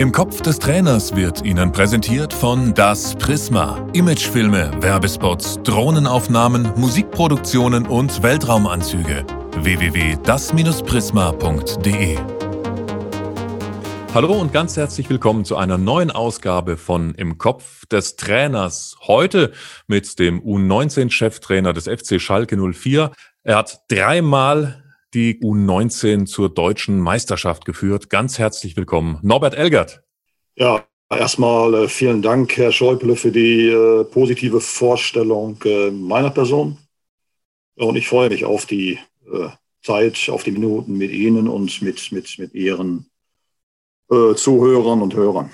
Im Kopf des Trainers wird Ihnen präsentiert von Das Prisma. Imagefilme, Werbespots, Drohnenaufnahmen, Musikproduktionen und Weltraumanzüge. www.das-prisma.de Hallo und ganz herzlich willkommen zu einer neuen Ausgabe von Im Kopf des Trainers. Heute mit dem U19-Cheftrainer des FC Schalke 04. Er hat dreimal die U19 zur deutschen Meisterschaft geführt. Ganz herzlich willkommen, Norbert Elgert. Ja, erstmal äh, vielen Dank, Herr Schäuble, für die äh, positive Vorstellung äh, meiner Person. Und ich freue mich auf die äh, Zeit, auf die Minuten mit Ihnen und mit, mit, mit Ihren äh, Zuhörern und Hörern.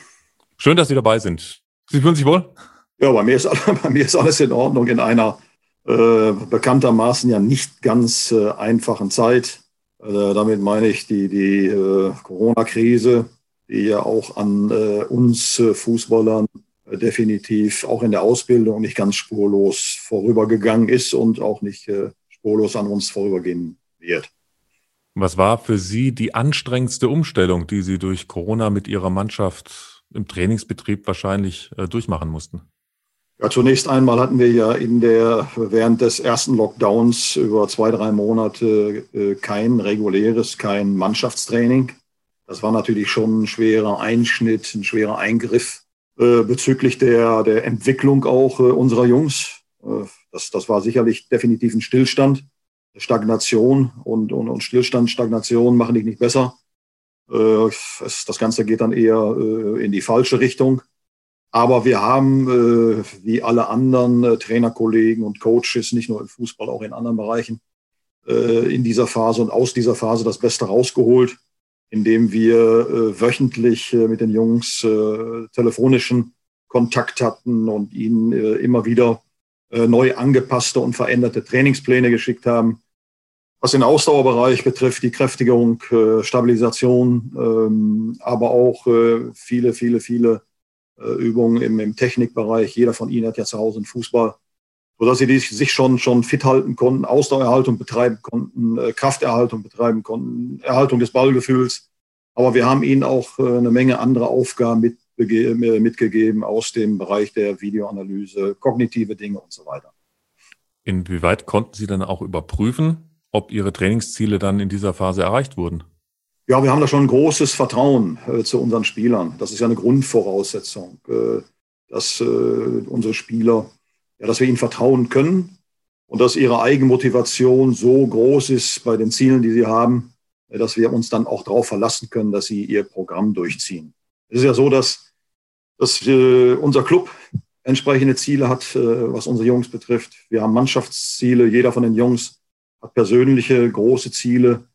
Schön, dass Sie dabei sind. Sie fühlen sich wohl? Ja, bei mir ist, bei mir ist alles in Ordnung in einer äh, bekanntermaßen ja nicht ganz äh, einfachen Zeit. Äh, damit meine ich die, die äh, Corona-Krise, die ja auch an äh, uns Fußballern definitiv auch in der Ausbildung nicht ganz spurlos vorübergegangen ist und auch nicht spurlos an uns vorübergehen wird. Was war für Sie die anstrengendste Umstellung, die Sie durch Corona mit Ihrer Mannschaft im Trainingsbetrieb wahrscheinlich durchmachen mussten? Ja, zunächst einmal hatten wir ja in der, während des ersten Lockdowns über zwei, drei Monate äh, kein reguläres, kein Mannschaftstraining. Das war natürlich schon ein schwerer Einschnitt, ein schwerer Eingriff äh, bezüglich der, der Entwicklung auch äh, unserer Jungs. Das, das war sicherlich definitiv ein Stillstand. Stagnation und, und, und Stillstand, Stagnation machen dich nicht besser. Es, das Ganze geht dann eher in die falsche Richtung. Aber wir haben, äh, wie alle anderen äh, Trainerkollegen und Coaches, nicht nur im Fußball, auch in anderen Bereichen, äh, in dieser Phase und aus dieser Phase das Beste rausgeholt, indem wir wöchentlich mit den Jungs telefonischen Kontakt hatten und ihnen immer wieder neu angepasste und veränderte Trainingspläne geschickt haben. Was den Ausdauerbereich betrifft, die Kräftigung, Stabilisation, ähm, aber auch viele, viele, viele Übungen im, im Technikbereich. Jeder von Ihnen hat ja zu Hause einen Fußball, sodass sie sich schon, schon fit halten konnten, Ausdauererhaltung betreiben konnten, äh, Krafterhaltung betreiben konnten, Erhaltung des Ballgefühls. Aber wir haben ihnen auch äh, eine Menge andere Aufgaben mit, mitgegeben aus dem Bereich der Videoanalyse, kognitive Dinge und so weiter. Inwieweit konnten Sie dann auch überprüfen, ob Ihre Trainingsziele dann in dieser Phase erreicht wurden? Ja, wir haben da schon ein großes Vertrauen äh, zu unseren Spielern. Das ist ja eine Grundvoraussetzung, äh, dass äh, unsere Spieler, ja, dass wir ihnen vertrauen können und dass ihre Eigenmotivation so groß ist bei den Zielen, die sie haben, äh, dass wir uns dann auch darauf verlassen können, dass sie ihr Programm durchziehen. Es ist ja so, dass, dass äh, unser Club entsprechende Ziele hat, äh, was unsere Jungs betrifft. Wir haben Mannschaftsziele. Jeder von den Jungs hat persönliche große Ziele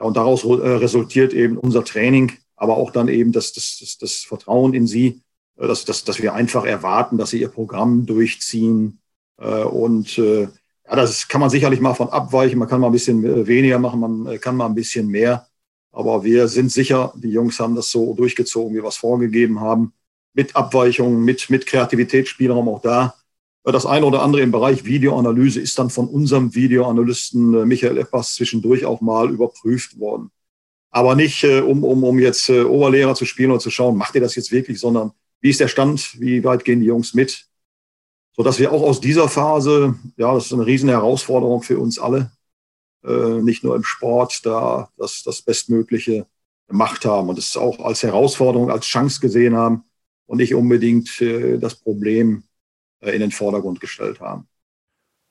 und daraus äh, resultiert eben unser Training, aber auch dann eben das, das, das, das Vertrauen in sie, äh, dass, dass, dass wir einfach erwarten, dass sie ihr Programm durchziehen. Äh, und ja, das kann man sicherlich mal von abweichen. Man kann mal ein bisschen weniger machen, man kann mal ein bisschen mehr. Aber wir sind sicher, die Jungs haben das so durchgezogen, wie wir es vorgegeben haben. Mit Abweichungen, mit, mit Kreativitätsspielraum auch da. Das eine oder andere im Bereich Videoanalyse ist dann von unserem Videoanalysten äh, Michael Eppers zwischendurch auch mal überprüft worden. Aber nicht, äh, um, um, um jetzt äh, Oberlehrer zu spielen oder zu schauen, macht ihr das jetzt wirklich, sondern wie ist der Stand, wie weit gehen die Jungs mit? Sodass wir auch aus dieser Phase, ja, das ist eine riesen Herausforderung für uns alle, nicht nur im Sport, da das, das Bestmögliche gemacht haben und es auch als Herausforderung, als Chance gesehen haben und nicht unbedingt das Problem, in den Vordergrund gestellt haben.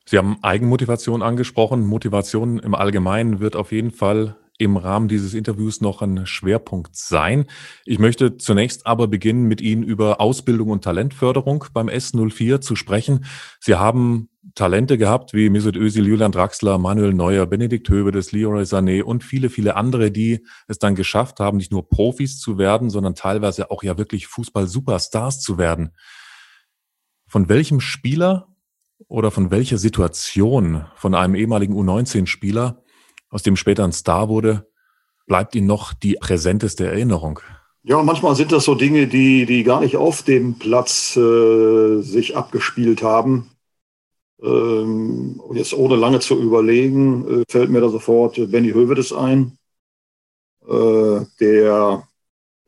Sie haben Eigenmotivation angesprochen. Motivation im Allgemeinen wird auf jeden Fall im Rahmen dieses Interviews noch ein Schwerpunkt sein. Ich möchte zunächst aber beginnen, mit Ihnen über Ausbildung und Talentförderung beim S04 zu sprechen. Sie haben Talente gehabt wie Mesut Özil, Julian Draxler, Manuel Neuer, Benedikt Hövedes, Leroy Sané und viele, viele andere, die es dann geschafft haben, nicht nur Profis zu werden, sondern teilweise auch ja wirklich Fußball-Superstars zu werden. Von welchem Spieler oder von welcher Situation von einem ehemaligen U19-Spieler, aus dem später ein Star wurde, bleibt Ihnen noch die präsenteste Erinnerung? Ja, manchmal sind das so Dinge, die, die gar nicht auf dem Platz äh, sich abgespielt haben. Ähm, jetzt ohne lange zu überlegen, äh, fällt mir da sofort Benny Hövedes ein, äh, der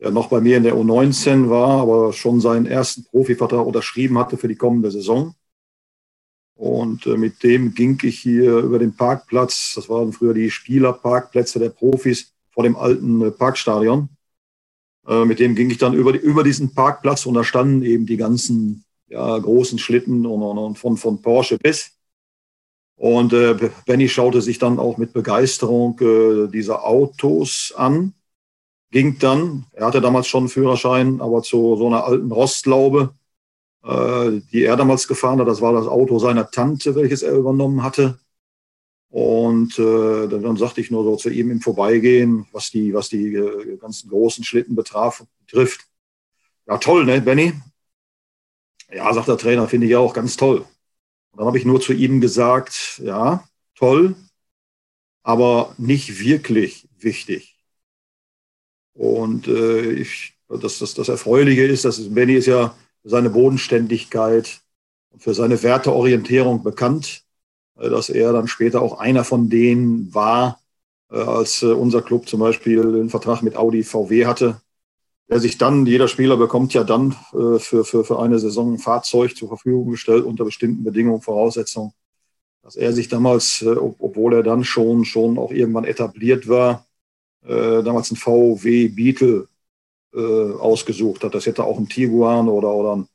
der noch bei mir in der U19 war, aber schon seinen ersten Profivertrag unterschrieben hatte für die kommende Saison. Und äh, mit dem ging ich hier über den Parkplatz, das waren früher die Spielerparkplätze der Profis vor dem alten äh, Parkstadion. Äh, mit dem ging ich dann über, über diesen Parkplatz und da standen eben die ganzen ja, großen Schlitten und, und von, von Porsche bis. Und äh, Benny schaute sich dann auch mit Begeisterung äh, diese Autos an ging dann, er hatte damals schon einen Führerschein, aber zu so einer alten Rostlaube, äh, die er damals gefahren hat. Das war das Auto seiner Tante, welches er übernommen hatte. Und äh, dann, dann sagte ich nur so zu ihm im Vorbeigehen, was die, was die äh, ganzen großen Schlitten betraf, betrifft. Ja, toll, ne, Benny? Ja, sagt der Trainer, finde ich auch ganz toll. Und dann habe ich nur zu ihm gesagt, ja, toll, aber nicht wirklich wichtig. Und äh, ich, das, das, das Erfreuliche ist, dass Benny ist ja für seine Bodenständigkeit und für seine Werteorientierung bekannt, äh, dass er dann später auch einer von denen war, äh, als äh, unser Club zum Beispiel einen Vertrag mit Audi VW hatte, der sich dann, jeder Spieler bekommt ja dann für, für, für eine Saison ein Fahrzeug zur Verfügung gestellt unter bestimmten Bedingungen, Voraussetzungen, dass er sich damals, obwohl er dann schon, schon auch irgendwann etabliert war, äh, damals ein VW Beetle äh, ausgesucht hat. Das hätte auch ein Tiguan oder, oder ein,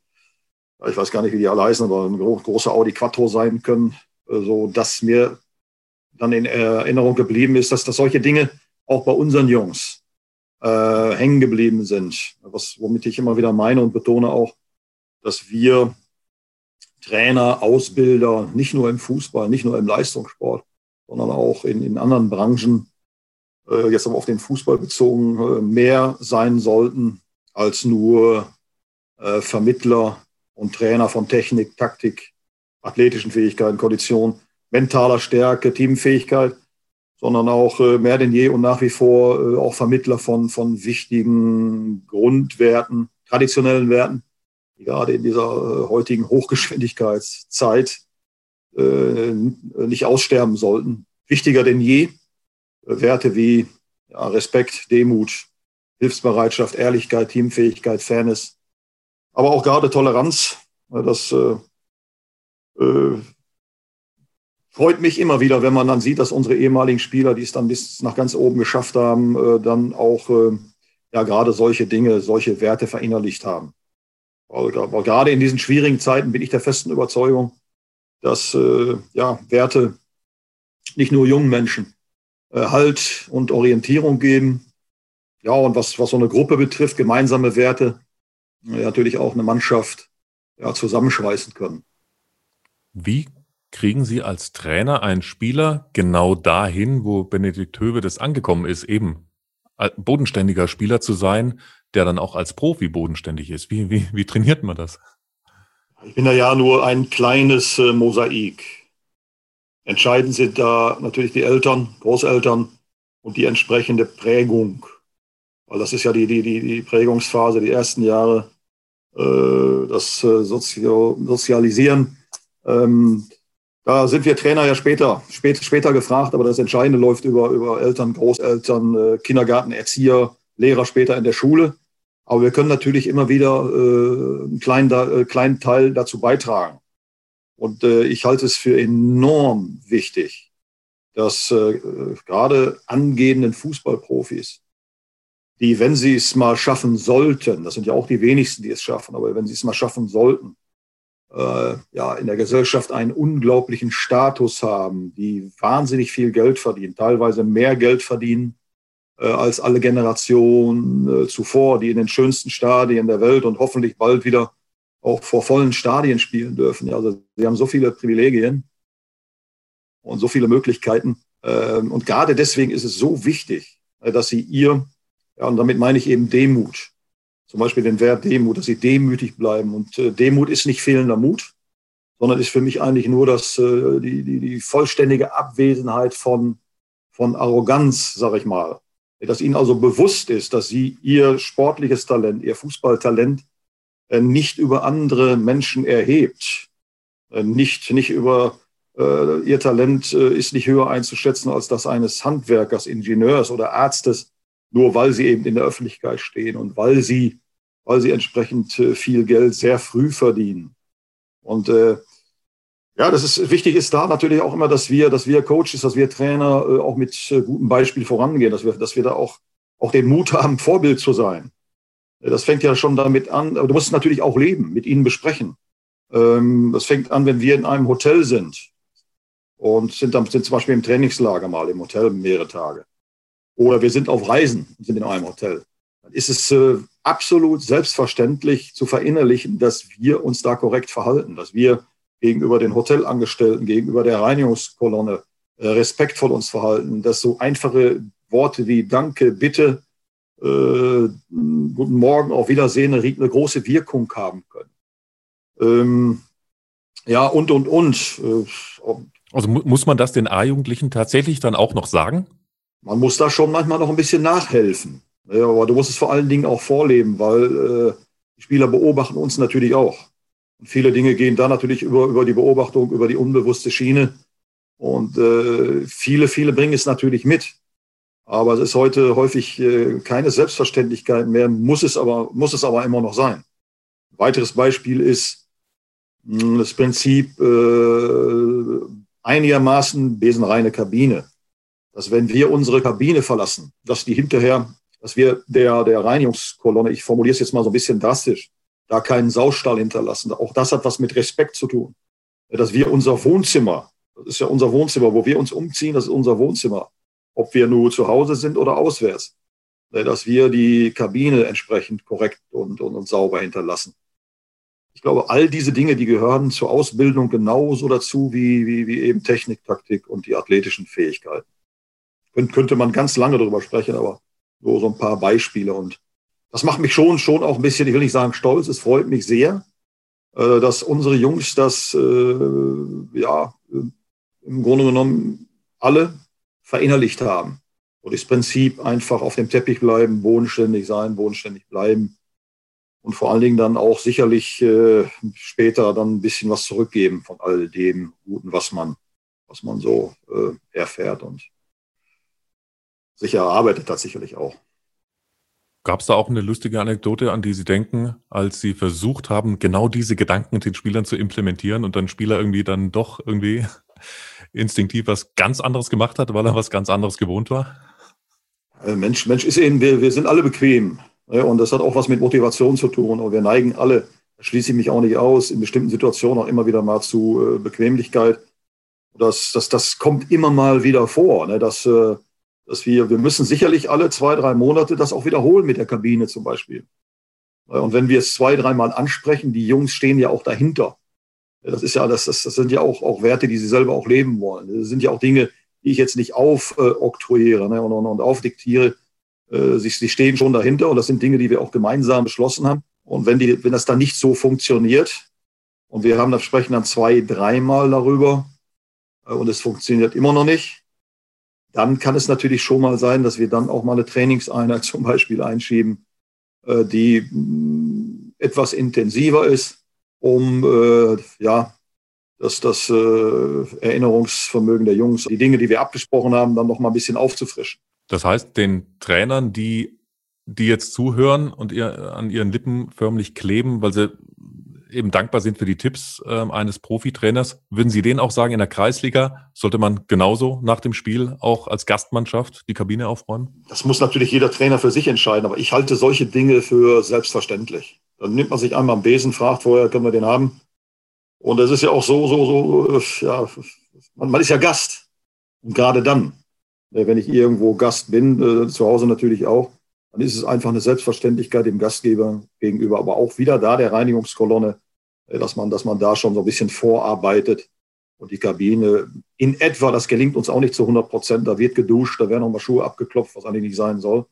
ich weiß gar nicht, wie die alle heißen, aber ein großer Audi Quattro sein können, äh, so dass mir dann in Erinnerung geblieben ist, dass, dass solche Dinge auch bei unseren Jungs äh, hängen geblieben sind. Was, womit ich immer wieder meine und betone auch, dass wir Trainer, Ausbilder, nicht nur im Fußball, nicht nur im Leistungssport, sondern auch in, in anderen Branchen äh, jetzt aber auf den Fußball bezogen, äh, mehr sein sollten als nur äh, Vermittler und Trainer von Technik, Taktik, athletischen Fähigkeiten, Kondition, mentaler Stärke, Teamfähigkeit, sondern auch mehr denn je und nach wie vor auch Vermittler von, von wichtigen Grundwerten, traditionellen Werten, die gerade in dieser heutigen Hochgeschwindigkeitszeit nicht aussterben sollten. Wichtiger denn je, Werte wie ja, Respekt, Demut, Hilfsbereitschaft, Ehrlichkeit, Teamfähigkeit, Fairness, aber auch gerade Toleranz. Das äh, äh, freut mich immer wieder, wenn man dann sieht, dass unsere ehemaligen Spieler, die es dann bis nach ganz oben geschafft haben, äh, dann auch äh, ja gerade solche Dinge, solche Werte verinnerlicht haben. Aber gerade in diesen schwierigen Zeiten bin ich der festen Überzeugung, dass äh, ja, Werte nicht nur jungen Menschen, halt und Orientierung geben. Ja, und was, was so eine Gruppe betrifft, gemeinsame Werte, äh, natürlich auch eine Mannschaft ja, zusammenschweißen können. Wie kriegen Sie als Trainer einen Spieler genau dahin, wo Benedikt Höwe das angekommen ist, eben bodenständiger Spieler zu sein, der dann auch als Profi bodenständig ist? Wie, wie, wie trainiert man das? Ich bin da ja nur ein kleines äh, Mosaik. Entscheidend sind da natürlich die Eltern, Großeltern und die entsprechende Prägung. Weil das ist ja die, die, die, die Prägungsphase, die ersten Jahre, äh, das äh, Sozio Sozialisieren. Ähm, da sind wir Trainer ja später, spät, später gefragt, aber das Entscheidende läuft über, über Eltern, Großeltern, äh, Kindergarten, Erzieher, Lehrer später in der Schule. Aber wir können natürlich immer wieder äh, einen kleinen, äh, kleinen Teil dazu beitragen. Und äh, ich halte es für enorm wichtig, dass äh, gerade angehenden Fußballprofis, die, wenn sie es mal schaffen sollten, das sind ja auch die wenigsten, die es schaffen, aber wenn sie es mal schaffen sollten, äh, ja, in der Gesellschaft einen unglaublichen Status haben, die wahnsinnig viel Geld verdienen, teilweise mehr Geld verdienen äh, als alle Generationen äh, zuvor, die in den schönsten Stadien der Welt und hoffentlich bald wieder auch vor vollen Stadien spielen dürfen. Also sie haben so viele Privilegien und so viele Möglichkeiten. Ähm, und gerade deswegen ist es so wichtig, äh, dass sie ihr, ja, und damit meine ich eben Demut, zum Beispiel den Wert Demut, dass sie demütig bleiben. Und äh, Demut ist nicht fehlender Mut, sondern ist für mich eigentlich nur das, äh, die, die, die vollständige Abwesenheit von, von Arroganz, sage ich mal. Dass ihnen also bewusst ist, dass sie ihr sportliches Talent, ihr Fußballtalent nicht über andere Menschen erhebt, äh, nicht, nicht über äh, ihr Talent ist nicht höher einzuschätzen als das eines Handwerkers, Ingenieurs oder Arztes, nur weil sie eben in der Öffentlichkeit stehen und weil sie, weil sie entsprechend äh, viel Geld sehr früh verdienen. Und äh, ja, das ist wichtig ist da natürlich auch immer, dass wir, dass wir Coaches, dass wir Trainer äh, auch mit äh, gutem Beispiel vorangehen, dass wir, dass wir da auch, auch den Mut haben, Vorbild zu sein. Das fängt ja schon damit an, aber du musst natürlich auch leben, mit ihnen besprechen. Ähm, das fängt an, wenn wir in einem Hotel sind und sind dann sind zum Beispiel im Trainingslager mal im Hotel mehrere Tage. Oder wir sind auf Reisen und sind in einem Hotel. Dann ist es äh, absolut selbstverständlich zu verinnerlichen, dass wir uns da korrekt verhalten, dass wir gegenüber den Hotelangestellten, gegenüber der Reinigungskolonne äh, respektvoll uns verhalten, dass so einfache Worte wie Danke, Bitte, äh, Guten Morgen, auf Wiedersehen eine, eine große Wirkung haben können. Ähm, ja, und, und, und. Äh, also mu muss man das den A-Jugendlichen tatsächlich dann auch noch sagen? Man muss da schon manchmal noch ein bisschen nachhelfen. Ja, aber du musst es vor allen Dingen auch vorleben, weil äh, die Spieler beobachten uns natürlich auch. Und viele Dinge gehen da natürlich über, über die Beobachtung, über die unbewusste Schiene. Und äh, viele, viele bringen es natürlich mit. Aber es ist heute häufig äh, keine Selbstverständlichkeit mehr, muss es aber, muss es aber immer noch sein. Ein weiteres Beispiel ist hm, das Prinzip äh, einigermaßen besenreine Kabine. Dass wenn wir unsere Kabine verlassen, dass die hinterher, dass wir der, der Reinigungskolonne, ich formuliere es jetzt mal so ein bisschen drastisch, da keinen Saustall hinterlassen. Auch das hat was mit Respekt zu tun. Dass wir unser Wohnzimmer, das ist ja unser Wohnzimmer, wo wir uns umziehen, das ist unser Wohnzimmer, ob wir nur zu Hause sind oder auswärts, dass wir die Kabine entsprechend korrekt und, und, und sauber hinterlassen. Ich glaube, all diese Dinge, die gehören zur Ausbildung genauso dazu wie, wie, wie eben Technik, Taktik und die athletischen Fähigkeiten. Kön könnte man ganz lange darüber sprechen, aber nur so ein paar Beispiele. Und das macht mich schon, schon auch ein bisschen, ich will nicht sagen stolz, es freut mich sehr, äh, dass unsere Jungs das, äh, ja, im Grunde genommen alle verinnerlicht haben. Und das Prinzip einfach auf dem Teppich bleiben, bodenständig sein, bodenständig bleiben und vor allen Dingen dann auch sicherlich äh, später dann ein bisschen was zurückgeben von all dem Guten, was man, was man so äh, erfährt und sich erarbeitet hat sicherlich auch. Gab es da auch eine lustige Anekdote, an die Sie denken, als Sie versucht haben, genau diese Gedanken den Spielern zu implementieren und dann Spieler irgendwie dann doch irgendwie instinktiv was ganz anderes gemacht hat, weil er was ganz anderes gewohnt war? Äh, Mensch, Mensch ist eben, wir, wir sind alle bequem. Ne? Und das hat auch was mit Motivation zu tun. Und wir neigen alle, schließe ich mich auch nicht aus, in bestimmten Situationen auch immer wieder mal zu äh, Bequemlichkeit. Das, das, das kommt immer mal wieder vor, ne? dass, äh, dass wir, wir müssen sicherlich alle zwei, drei Monate das auch wiederholen mit der Kabine zum Beispiel. Und wenn wir es zwei, dreimal ansprechen, die Jungs stehen ja auch dahinter. Das ist ja, das, das, das sind ja auch, auch Werte, die sie selber auch leben wollen. Das sind ja auch Dinge, die ich jetzt nicht aufoktroyiere äh, ne, und, und, und aufdiktiere. Äh, sie, sie stehen schon dahinter und das sind Dinge, die wir auch gemeinsam beschlossen haben. Und wenn, die, wenn das dann nicht so funktioniert und wir haben das sprechen dann zwei, dreimal darüber äh, und es funktioniert immer noch nicht, dann kann es natürlich schon mal sein, dass wir dann auch mal eine Trainingseinheit zum Beispiel einschieben, äh, die mm, etwas intensiver ist um äh, ja, das, das äh, Erinnerungsvermögen der Jungs, die Dinge, die wir abgesprochen haben, dann noch mal ein bisschen aufzufrischen. Das heißt, den Trainern, die, die jetzt zuhören und ihr an ihren Lippen förmlich kleben, weil sie eben dankbar sind für die Tipps äh, eines Profitrainers, würden Sie denen auch sagen, in der Kreisliga sollte man genauso nach dem Spiel auch als Gastmannschaft die Kabine aufräumen? Das muss natürlich jeder Trainer für sich entscheiden, aber ich halte solche Dinge für selbstverständlich. Dann nimmt man sich einmal am Besen, fragt vorher, können wir den haben? Und es ist ja auch so, so, so, ja, man, man ist ja Gast. Und gerade dann, äh, wenn ich irgendwo Gast bin, äh, zu Hause natürlich auch, dann ist es einfach eine Selbstverständlichkeit dem Gastgeber gegenüber, aber auch wieder da der Reinigungskolonne, äh, dass man, dass man da schon so ein bisschen vorarbeitet und die Kabine in etwa, das gelingt uns auch nicht zu 100 Prozent, da wird geduscht, da werden nochmal Schuhe abgeklopft, was eigentlich nicht sein soll.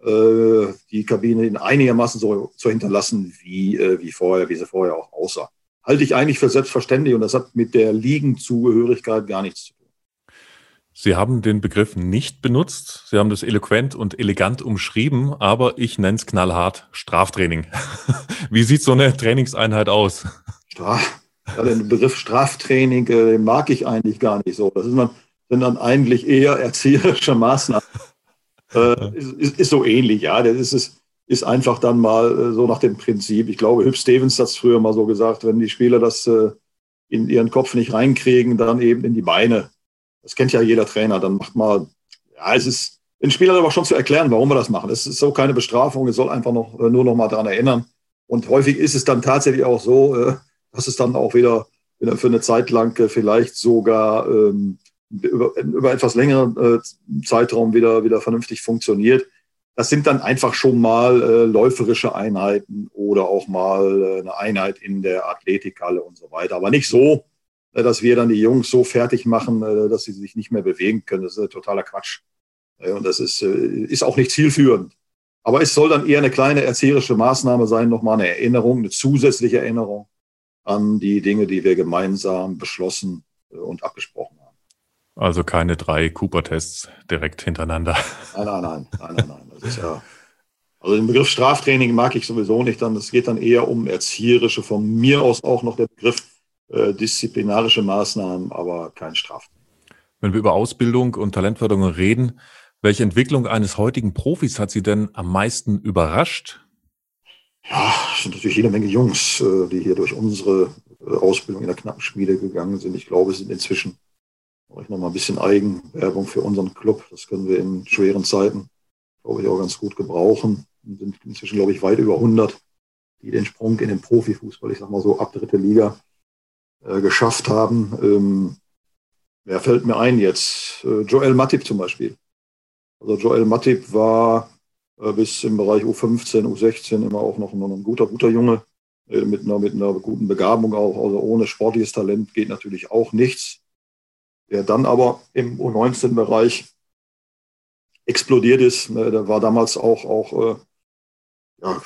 Äh, die Kabine in einigermaßen so zu hinterlassen, wie, äh, wie vorher, wie sie vorher auch aussah. Halte ich eigentlich für selbstverständlich und das hat mit der Liegenzugehörigkeit gar nichts zu tun. Sie haben den Begriff nicht benutzt. Sie haben das eloquent und elegant umschrieben, aber ich nenne es knallhart Straftraining. Wie sieht so eine Trainingseinheit aus? Straf, ja, den Begriff Straftraining äh, mag ich eigentlich gar nicht so. Das ist man, sind dann eigentlich eher erzieherische Maßnahmen. äh, ist, ist, ist, so ähnlich, ja. Das ist, ist, ist einfach dann mal äh, so nach dem Prinzip. Ich glaube, Hüb Stevens hat es früher mal so gesagt, wenn die Spieler das äh, in ihren Kopf nicht reinkriegen, dann eben in die Beine. Das kennt ja jeder Trainer. Dann macht mal, ja, es ist den Spielern aber schon zu erklären, warum wir das machen. Es ist so keine Bestrafung, es soll einfach noch, äh, nur noch mal daran erinnern. Und häufig ist es dann tatsächlich auch so, äh, dass es dann auch wieder für eine Zeit lang äh, vielleicht sogar ähm, über, etwas längeren Zeitraum wieder, wieder vernünftig funktioniert. Das sind dann einfach schon mal läuferische Einheiten oder auch mal eine Einheit in der Athletikhalle und so weiter. Aber nicht so, dass wir dann die Jungs so fertig machen, äh, dass sie sich nicht mehr bewegen können. Das ist totaler Quatsch. Und das ist, äh, ist auch nicht zielführend. Aber es soll dann eher eine kleine erzieherische Maßnahme sein, nochmal eine Erinnerung, eine zusätzliche Erinnerung an die Dinge, die wir gemeinsam beschlossen äh, und abgesprochen haben. Also keine drei Cooper-Tests direkt hintereinander. Nein, nein, nein, nein, nein, nein. Das ist ja, also den Begriff Straftraining mag ich sowieso nicht. Dann, es geht dann eher um erzieherische, von mir aus auch noch der Begriff äh, disziplinarische Maßnahmen, aber kein Straftraining. Wenn wir über Ausbildung und Talentförderung reden, welche Entwicklung eines heutigen Profis hat Sie denn am meisten überrascht? Ja, es sind natürlich jede Menge Jungs, äh, die hier durch unsere äh, Ausbildung in der Knappenschmiede gegangen sind. Ich glaube, es sind inzwischen ich noch mal ein bisschen Eigenwerbung für unseren Club. Das können wir in schweren Zeiten, glaube ich, auch ganz gut gebrauchen. Wir sind inzwischen, glaube ich, weit über 100, die den Sprung in den Profifußball, ich sag mal so, ab dritte Liga äh, geschafft haben. Ähm, wer fällt mir ein jetzt? Äh, Joel Matip zum Beispiel. Also Joel Matip war äh, bis im Bereich U15, U16 immer auch noch, noch ein guter, guter Junge äh, mit, einer, mit einer guten Begabung auch. Also ohne sportliches Talent geht natürlich auch nichts. Der dann aber im U19-Bereich explodiert ist. Ne, der war damals auch, auch äh, ja,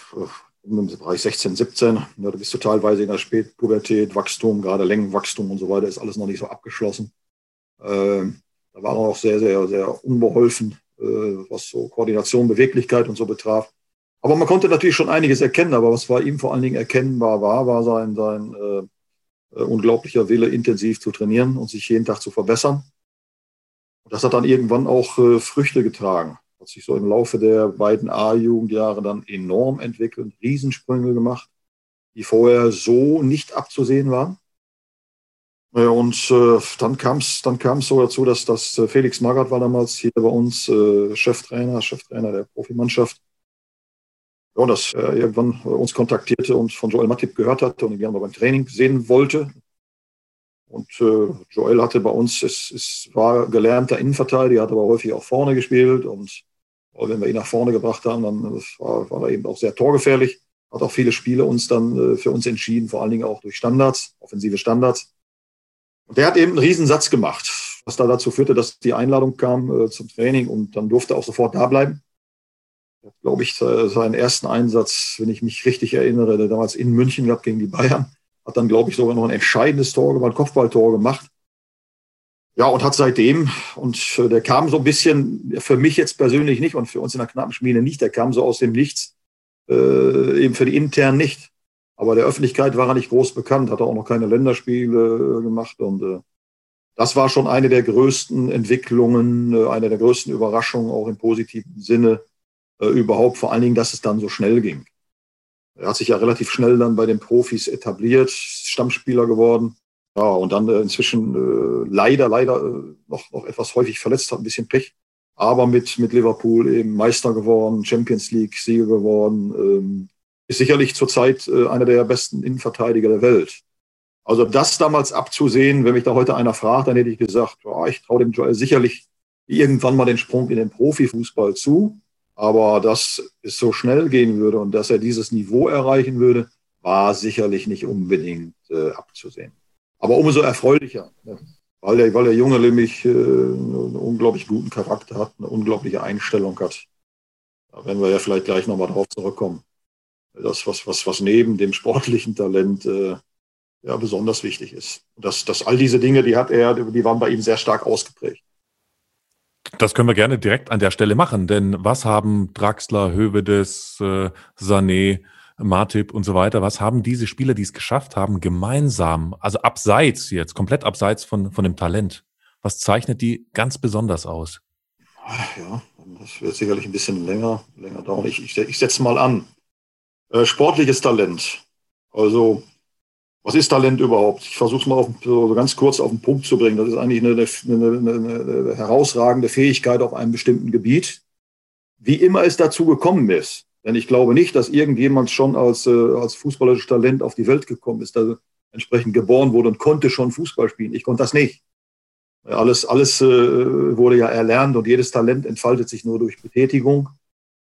im Bereich 16, 17. Ja, du bist du teilweise in der Spätpubertät, Wachstum, gerade Längenwachstum und so weiter, ist alles noch nicht so abgeschlossen. Ähm, da war er auch sehr, sehr, sehr unbeholfen äh, was so Koordination, Beweglichkeit und so betraf. Aber man konnte natürlich schon einiges erkennen, aber was bei ihm vor allen Dingen erkennbar war, war sein, sein äh, äh, unglaublicher Wille, intensiv zu trainieren und sich jeden Tag zu verbessern. Und das hat dann irgendwann auch äh, Früchte getragen. Hat sich so im Laufe der beiden A-Jugendjahre dann enorm entwickelt, Riesensprünge gemacht, die vorher so nicht abzusehen waren. Und äh, dann kam es dann kam's so dazu, dass, dass äh, Felix Magath war damals hier bei uns äh, Cheftrainer, Cheftrainer der Profimannschaft. Ja, und dass er irgendwann uns kontaktierte und von Joel Matip gehört hatte und ihn gerne beim Training sehen wollte. Und äh, Joel hatte bei uns, es, es war gelernter Innenverteidiger, hat aber häufig auch vorne gespielt. Und wenn wir ihn nach vorne gebracht haben, dann war, war er eben auch sehr torgefährlich. Hat auch viele Spiele uns dann äh, für uns entschieden, vor allen Dingen auch durch Standards, offensive Standards. Und der hat eben einen Riesensatz gemacht, was da dazu führte, dass die Einladung kam äh, zum Training und dann durfte er auch sofort da bleiben. Glaube ich, seinen ersten Einsatz, wenn ich mich richtig erinnere, der damals in München gehabt gegen die Bayern, hat dann, glaube ich, sogar noch ein entscheidendes Tor gemacht, Kopfballtor gemacht. Ja, und hat seitdem, und äh, der kam so ein bisschen, für mich jetzt persönlich nicht und für uns in der Knappenschmiede nicht, der kam so aus dem Nichts, äh, eben für die internen nicht. Aber der Öffentlichkeit war er nicht groß bekannt, hat auch noch keine Länderspiele gemacht. Und äh, das war schon eine der größten Entwicklungen, äh, eine der größten Überraschungen, auch im positiven Sinne äh, überhaupt. Vor allen Dingen, dass es dann so schnell ging. Er hat sich ja relativ schnell dann bei den Profis etabliert, Stammspieler geworden. Ja, und dann äh, inzwischen äh, leider, leider äh, noch, noch etwas häufig verletzt, hat ein bisschen Pech. Aber mit, mit Liverpool eben Meister geworden, Champions League Sieger geworden, ähm, ist sicherlich zurzeit äh, einer der besten Innenverteidiger der Welt. Also das damals abzusehen, wenn mich da heute einer fragt, dann hätte ich gesagt, oh, ich traue dem Joel sicherlich irgendwann mal den Sprung in den Profifußball zu. Aber dass es so schnell gehen würde und dass er dieses Niveau erreichen würde, war sicherlich nicht unbedingt äh, abzusehen. Aber umso erfreulicher, ne? weil, der, weil der Junge nämlich äh, einen unglaublich guten Charakter hat, eine unglaubliche Einstellung hat. Da werden wir ja vielleicht gleich nochmal drauf zurückkommen das, was, was, was neben dem sportlichen Talent äh, ja, besonders wichtig ist. dass, dass all diese Dinge, die hat er, die waren bei ihm sehr stark ausgeprägt. Das können wir gerne direkt an der Stelle machen, denn was haben Draxler, Hövedes, äh, Sané, Martip und so weiter, was haben diese Spieler, die es geschafft haben, gemeinsam, also abseits jetzt, komplett abseits von, von dem Talent? Was zeichnet die ganz besonders aus? Ja, Das wird sicherlich ein bisschen länger, länger dauern. Ich, ich, ich setze mal an. Äh, sportliches Talent. Also, was ist Talent überhaupt? Ich versuche es mal auf, so ganz kurz auf den Punkt zu bringen. Das ist eigentlich eine, eine, eine herausragende Fähigkeit auf einem bestimmten Gebiet. Wie immer es dazu gekommen ist. Denn ich glaube nicht, dass irgendjemand schon als, äh, als fußballerisches Talent auf die Welt gekommen ist, der entsprechend geboren wurde und konnte schon Fußball spielen. Ich konnte das nicht. Alles, alles äh, wurde ja erlernt und jedes Talent entfaltet sich nur durch Betätigung.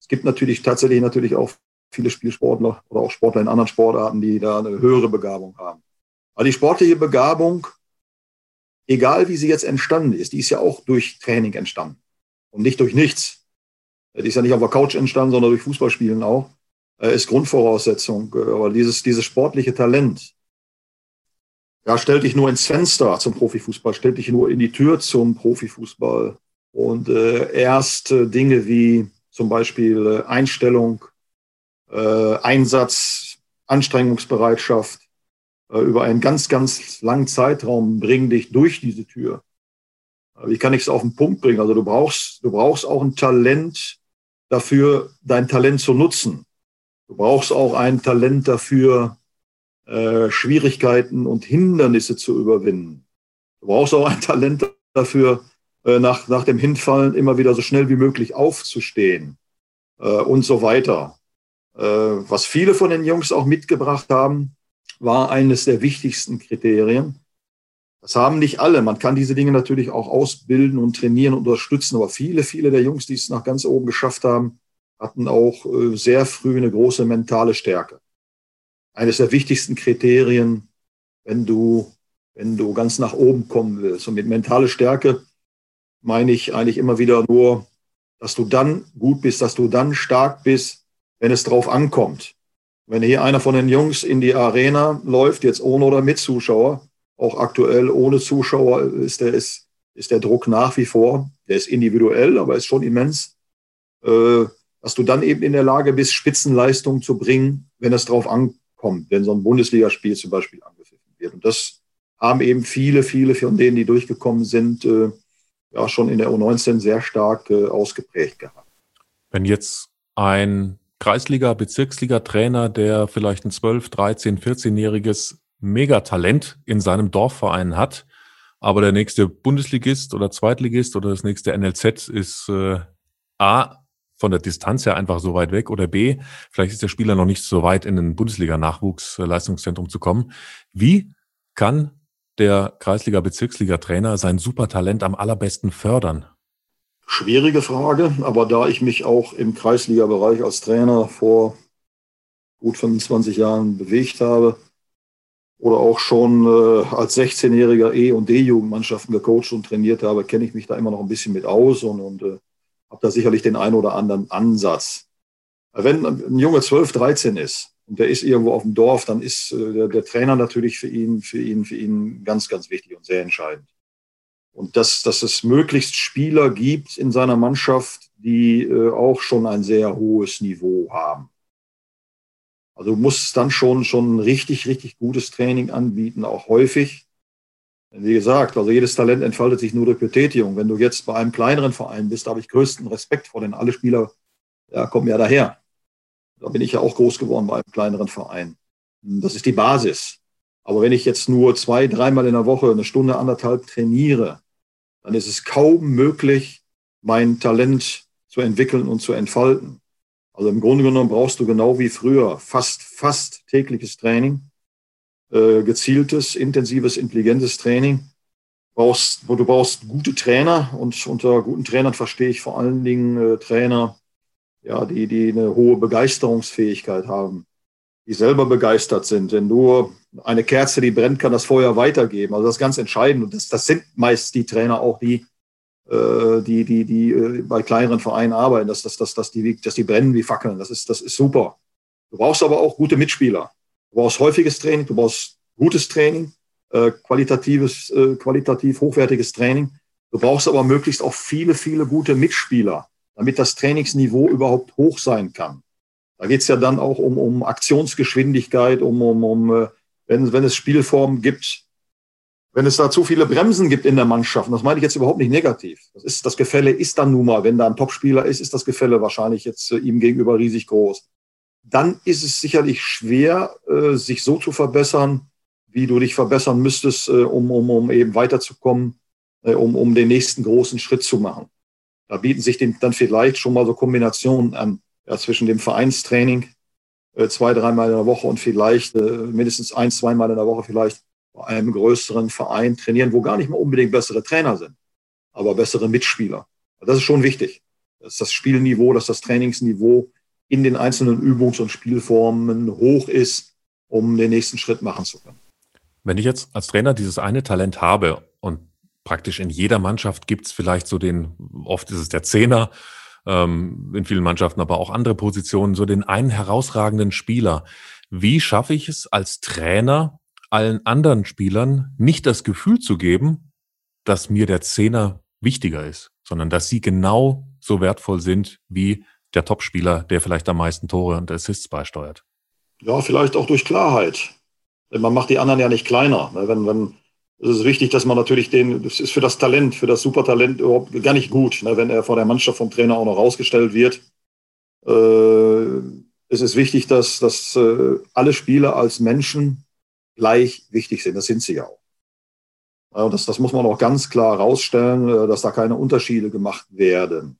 Es gibt natürlich tatsächlich natürlich auch viele Spielsportler oder auch Sportler in anderen Sportarten, die da eine höhere Begabung haben. Aber die sportliche Begabung, egal wie sie jetzt entstanden ist, die ist ja auch durch Training entstanden und nicht durch nichts. Die ist ja nicht auf der Couch entstanden, sondern durch Fußballspielen auch, äh, ist Grundvoraussetzung. Aber dieses, dieses sportliche Talent, ja, stell dich nur ins Fenster zum Profifußball, stell dich nur in die Tür zum Profifußball. Und äh, erst äh, Dinge wie zum Beispiel äh, Einstellung, äh, Einsatz, Anstrengungsbereitschaft äh, über einen ganz, ganz langen Zeitraum bringen dich durch diese Tür. Äh, ich kann nichts auf den Punkt bringen. Also du brauchst, du brauchst auch ein Talent dafür, dein Talent zu nutzen. Du brauchst auch ein Talent dafür, äh, Schwierigkeiten und Hindernisse zu überwinden. Du brauchst auch ein Talent dafür, äh, nach, nach dem Hinfallen immer wieder so schnell wie möglich aufzustehen äh, und so weiter. Äh, was viele von den Jungs auch mitgebracht haben, war eines der wichtigsten Kriterien. Das haben nicht alle. Man kann diese Dinge natürlich auch ausbilden und trainieren und unterstützen, aber viele, viele der Jungs, die es nach ganz oben geschafft haben, hatten auch äh, sehr früh eine große mentale Stärke. Eines der wichtigsten Kriterien, wenn du, wenn du ganz nach oben kommen willst. Und mit mentale Stärke meine ich eigentlich immer wieder nur, dass du dann gut bist, dass du dann stark bist, wenn es drauf ankommt. Wenn hier einer von den Jungs in die Arena läuft, jetzt ohne oder mit Zuschauer, auch aktuell ohne Zuschauer, ist der, ist, ist der Druck nach wie vor. Der ist individuell, aber ist schon immens. Äh, dass du dann eben in der Lage bist, Spitzenleistungen zu bringen, wenn es drauf ankommt, wenn so ein Bundesligaspiel zum Beispiel angepfiffen wird. Und das haben eben viele, viele von denen, die durchgekommen sind, äh, ja schon in der U19 sehr stark äh, ausgeprägt gehabt. Wenn jetzt ein Kreisliga, Bezirksliga-Trainer, der vielleicht ein 12, 13, 14-jähriges Megatalent in seinem Dorfverein hat, aber der nächste Bundesligist oder Zweitligist oder das nächste NLZ ist äh, A, von der Distanz her einfach so weit weg oder B, vielleicht ist der Spieler noch nicht so weit in ein Bundesliga-Nachwuchsleistungszentrum zu kommen. Wie kann der Kreisliga-Bezirksliga-Trainer sein Supertalent am allerbesten fördern? Schwierige Frage, aber da ich mich auch im Kreisliga-Bereich als Trainer vor gut 25 Jahren bewegt habe oder auch schon äh, als 16-jähriger E- und D-Jugendmannschaften gecoacht und trainiert habe, kenne ich mich da immer noch ein bisschen mit aus und, und äh, habe da sicherlich den einen oder anderen Ansatz. Wenn ein Junge 12, 13 ist und der ist irgendwo auf dem Dorf, dann ist äh, der, der Trainer natürlich für ihn, für ihn, für ihn ganz, ganz wichtig und sehr entscheidend. Und dass, dass es möglichst Spieler gibt in seiner Mannschaft, die äh, auch schon ein sehr hohes Niveau haben. Also du musst dann schon, schon richtig, richtig gutes Training anbieten, auch häufig. Wie gesagt, also jedes Talent entfaltet sich nur durch Betätigung. Wenn du jetzt bei einem kleineren Verein bist, habe ich größten Respekt vor, denn alle Spieler ja, kommen ja daher. Da bin ich ja auch groß geworden bei einem kleineren Verein. Das ist die Basis. Aber wenn ich jetzt nur zwei, dreimal in der Woche eine Stunde, anderthalb trainiere, dann ist es kaum möglich, mein Talent zu entwickeln und zu entfalten. Also im Grunde genommen brauchst du genau wie früher fast, fast tägliches Training, äh, gezieltes, intensives, intelligentes Training. Brauchst, du brauchst gute Trainer und unter guten Trainern verstehe ich vor allen Dingen äh, Trainer, ja, die, die eine hohe Begeisterungsfähigkeit haben, die selber begeistert sind. Denn nur eine Kerze, die brennt, kann das Feuer weitergeben. Also das ist ganz entscheidend. Und das, das sind meist die Trainer auch, die, die, die, die äh, bei kleineren Vereinen arbeiten, dass, dass, dass, dass, die, dass die brennen wie Fackeln. Das ist, das ist super. Du brauchst aber auch gute Mitspieler. Du brauchst häufiges Training, du brauchst gutes Training, äh, qualitatives, äh, qualitativ hochwertiges Training. Du brauchst aber möglichst auch viele, viele gute Mitspieler, damit das Trainingsniveau überhaupt hoch sein kann. Da geht es ja dann auch um, um Aktionsgeschwindigkeit, um, um, um äh, wenn, wenn es Spielformen gibt, wenn es da zu viele Bremsen gibt in der Mannschaft, und das meine ich jetzt überhaupt nicht negativ, das, ist, das Gefälle ist dann nun mal, wenn da ein Topspieler ist, ist das Gefälle wahrscheinlich jetzt äh, ihm gegenüber riesig groß. Dann ist es sicherlich schwer, äh, sich so zu verbessern, wie du dich verbessern müsstest, äh, um, um, um eben weiterzukommen, um, um den nächsten großen Schritt zu machen. Da bieten sich dann vielleicht schon mal so Kombinationen an, ja, zwischen dem Vereinstraining zwei, dreimal in der Woche und vielleicht mindestens ein, zweimal in der Woche vielleicht bei einem größeren Verein trainieren, wo gar nicht mal unbedingt bessere Trainer sind, aber bessere Mitspieler. Das ist schon wichtig, dass das Spielniveau, dass das Trainingsniveau in den einzelnen Übungs- und Spielformen hoch ist, um den nächsten Schritt machen zu können. Wenn ich jetzt als Trainer dieses eine Talent habe und praktisch in jeder Mannschaft gibt es vielleicht so den, oft ist es der Zehner, ähm, in vielen Mannschaften aber auch andere Positionen, so den einen herausragenden Spieler. Wie schaffe ich es als Trainer, allen anderen Spielern nicht das Gefühl zu geben, dass mir der Zehner wichtiger ist, sondern dass sie genau so wertvoll sind wie der Topspieler, der vielleicht am meisten Tore und Assists beisteuert. Ja, vielleicht auch durch Klarheit. Man macht die anderen ja nicht kleiner. Ne? Wenn, wenn, es ist wichtig, dass man natürlich den, das ist für das Talent, für das Supertalent überhaupt gar nicht gut, ne? wenn er vor der Mannschaft vom Trainer auch noch rausgestellt wird. Äh, es ist wichtig, dass, dass äh, alle Spieler als Menschen gleich wichtig sind. Das sind sie ja auch. Das, das muss man auch ganz klar herausstellen, äh, dass da keine Unterschiede gemacht werden.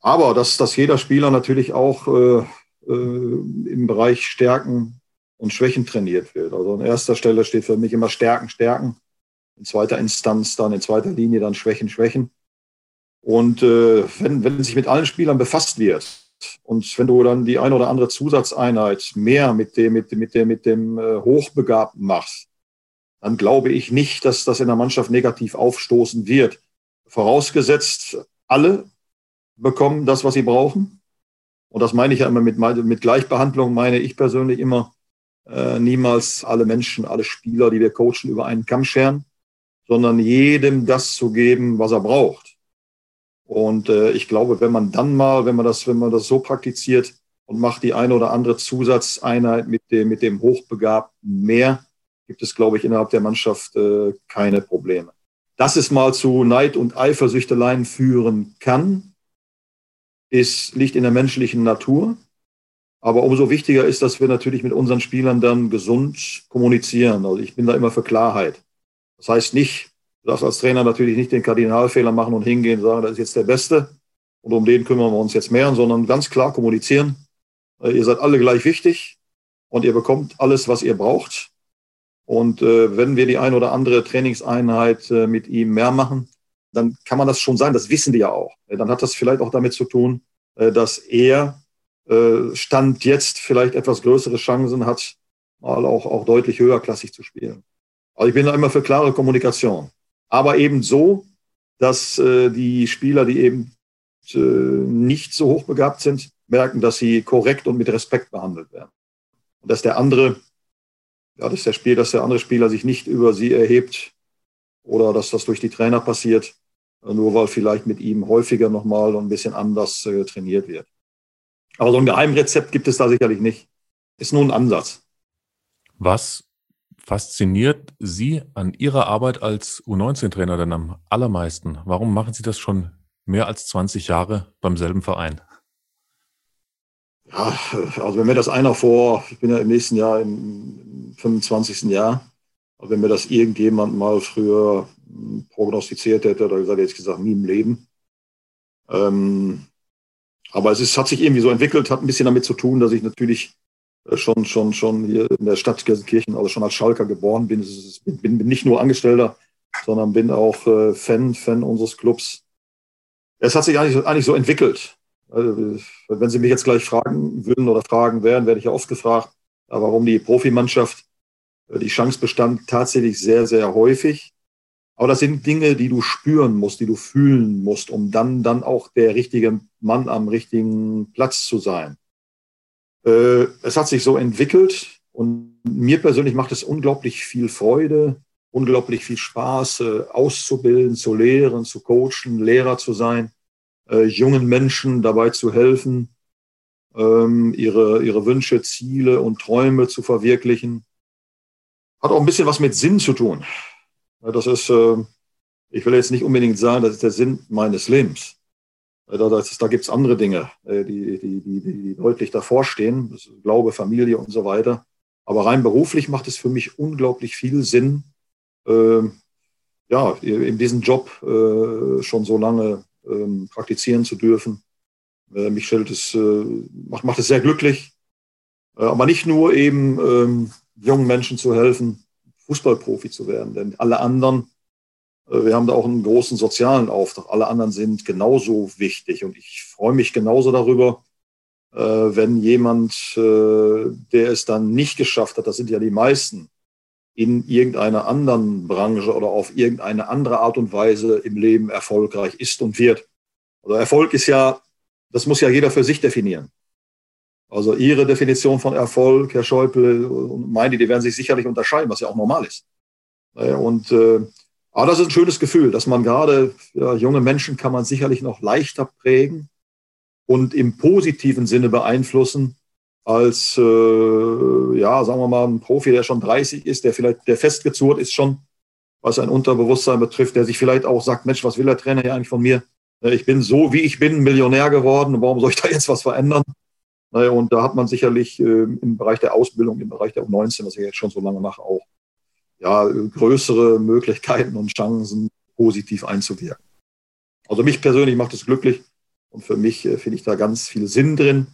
Aber dass, dass jeder Spieler natürlich auch äh, äh, im Bereich Stärken und Schwächen trainiert wird. Also an erster Stelle steht für mich immer Stärken, Stärken. In zweiter Instanz dann, in zweiter Linie dann Schwächen, Schwächen. Und äh, wenn, wenn sich mit allen Spielern befasst wird, und wenn du dann die eine oder andere Zusatzeinheit mehr mit dem, mit, mit dem, mit dem äh, Hochbegabten machst, dann glaube ich nicht, dass das in der Mannschaft negativ aufstoßen wird. Vorausgesetzt, alle bekommen das, was sie brauchen. Und das meine ich ja immer mit, mit Gleichbehandlung, meine ich persönlich immer äh, niemals alle Menschen, alle Spieler, die wir coachen, über einen Kamm scheren, sondern jedem das zu geben, was er braucht. Und äh, ich glaube, wenn man dann mal, wenn man das, wenn man das so praktiziert und macht die eine oder andere Zusatzeinheit mit dem, mit dem Hochbegabten mehr, gibt es, glaube ich, innerhalb der Mannschaft äh, keine Probleme. Dass es mal zu Neid und Eifersüchteleien führen kann, ist, liegt in der menschlichen Natur. Aber umso wichtiger ist, dass wir natürlich mit unseren Spielern dann gesund kommunizieren. Also ich bin da immer für Klarheit. Das heißt nicht, Du darfst als Trainer natürlich nicht den Kardinalfehler machen und hingehen und sagen, das ist jetzt der Beste und um den kümmern wir uns jetzt mehr, sondern ganz klar kommunizieren. Äh, ihr seid alle gleich wichtig und ihr bekommt alles, was ihr braucht. Und äh, wenn wir die ein oder andere Trainingseinheit äh, mit ihm mehr machen, dann kann man das schon sein. Das wissen die ja auch. Dann hat das vielleicht auch damit zu tun, äh, dass er äh, Stand jetzt vielleicht etwas größere Chancen hat, mal auch, auch deutlich höherklassig zu spielen. Also ich bin da immer für klare Kommunikation aber eben so, dass äh, die Spieler, die eben äh, nicht so hochbegabt sind, merken, dass sie korrekt und mit Respekt behandelt werden. Und dass der andere, ja, dass der Spiel, dass der andere Spieler sich nicht über sie erhebt oder dass das durch die Trainer passiert, äh, nur weil vielleicht mit ihm häufiger nochmal ein bisschen anders äh, trainiert wird. Aber so ein Geheimrezept gibt es da sicherlich nicht. Ist nur ein Ansatz. Was fasziniert Sie an Ihrer Arbeit als U19-Trainer denn am allermeisten? Warum machen Sie das schon mehr als 20 Jahre beim selben Verein? Ja, also wenn mir das einer vor, ich bin ja im nächsten Jahr im 25. Jahr, aber wenn mir das irgendjemand mal früher prognostiziert hätte oder gesagt, hätte ich gesagt, nie im Leben. Ähm, aber es ist, hat sich irgendwie so entwickelt, hat ein bisschen damit zu tun, dass ich natürlich schon, schon, schon hier in der Stadt Gelsenkirchen, also schon als Schalker geboren bin. bin, bin nicht nur Angestellter, sondern bin auch äh, Fan, Fan unseres Clubs. Es hat sich eigentlich, eigentlich so entwickelt. Also, wenn Sie mich jetzt gleich fragen würden oder fragen werden, werde ich ja oft gefragt, warum die Profimannschaft, äh, die Chance bestand tatsächlich sehr, sehr häufig. Aber das sind Dinge, die du spüren musst, die du fühlen musst, um dann, dann auch der richtige Mann am richtigen Platz zu sein. Äh, es hat sich so entwickelt und mir persönlich macht es unglaublich viel Freude, unglaublich viel Spaß, äh, auszubilden, zu lehren, zu coachen, Lehrer zu sein, äh, jungen Menschen dabei zu helfen, ähm, ihre, ihre Wünsche, Ziele und Träume zu verwirklichen. Hat auch ein bisschen was mit Sinn zu tun. Das ist, äh, ich will jetzt nicht unbedingt sagen, das ist der Sinn meines Lebens. Da, da gibt es andere Dinge, die, die, die, die deutlich davor stehen, Glaube, Familie und so weiter. Aber rein beruflich macht es für mich unglaublich viel Sinn, äh, ja, in diesem Job äh, schon so lange äh, praktizieren zu dürfen. Äh, mich stellt es, äh, macht, macht es sehr glücklich. Äh, aber nicht nur eben ähm, jungen Menschen zu helfen, Fußballprofi zu werden, denn alle anderen, wir haben da auch einen großen sozialen Auftrag. Alle anderen sind genauso wichtig und ich freue mich genauso darüber, wenn jemand, der es dann nicht geschafft hat, das sind ja die meisten, in irgendeiner anderen Branche oder auf irgendeine andere Art und Weise im Leben erfolgreich ist und wird. Also Erfolg ist ja, das muss ja jeder für sich definieren. Also Ihre Definition von Erfolg, Herr Schäuble und meine, die werden sich sicherlich unterscheiden, was ja auch normal ist. Und äh, aber das ist ein schönes Gefühl, dass man gerade ja, junge Menschen kann man sicherlich noch leichter prägen und im positiven Sinne beeinflussen, als, äh, ja, sagen wir mal, ein Profi, der schon 30 ist, der vielleicht, der festgezurrt ist schon, was ein Unterbewusstsein betrifft, der sich vielleicht auch sagt, Mensch, was will der Trainer hier eigentlich von mir? Äh, ich bin so, wie ich bin, Millionär geworden, warum soll ich da jetzt was verändern? Und da hat man sicherlich äh, im Bereich der Ausbildung, im Bereich der U19, was ich jetzt schon so lange mache, auch ja, größere Möglichkeiten und Chancen, positiv einzuwirken. Also mich persönlich macht es glücklich und für mich äh, finde ich da ganz viel Sinn drin.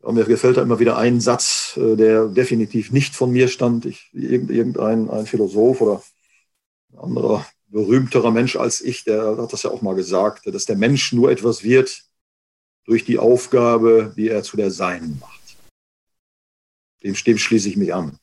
Und mir gefällt da immer wieder ein Satz, äh, der definitiv nicht von mir stand. Ich, irgendein ein Philosoph oder ein anderer berühmterer Mensch als ich, der hat das ja auch mal gesagt, dass der Mensch nur etwas wird durch die Aufgabe, die er zu der Seinen macht. Dem, dem schließe ich mich an.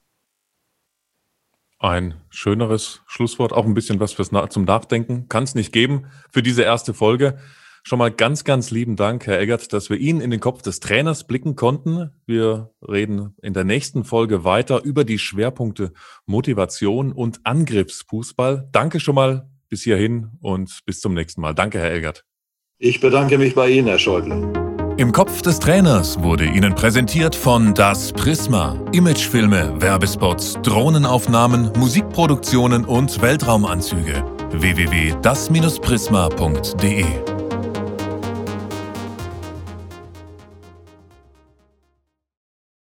Ein schöneres Schlusswort, auch ein bisschen was fürs zum Nachdenken kann es nicht geben für diese erste Folge. Schon mal ganz, ganz lieben Dank, Herr Eggert, dass wir Ihnen in den Kopf des Trainers blicken konnten. Wir reden in der nächsten Folge weiter über die Schwerpunkte Motivation und Angriffsfußball. Danke schon mal bis hierhin und bis zum nächsten Mal. Danke, Herr Eggert. Ich bedanke mich bei Ihnen, Herr Schäuble. Im Kopf des Trainers wurde Ihnen präsentiert von Das Prisma. Imagefilme, Werbespots, Drohnenaufnahmen, Musikproduktionen und Weltraumanzüge. www.das-prisma.de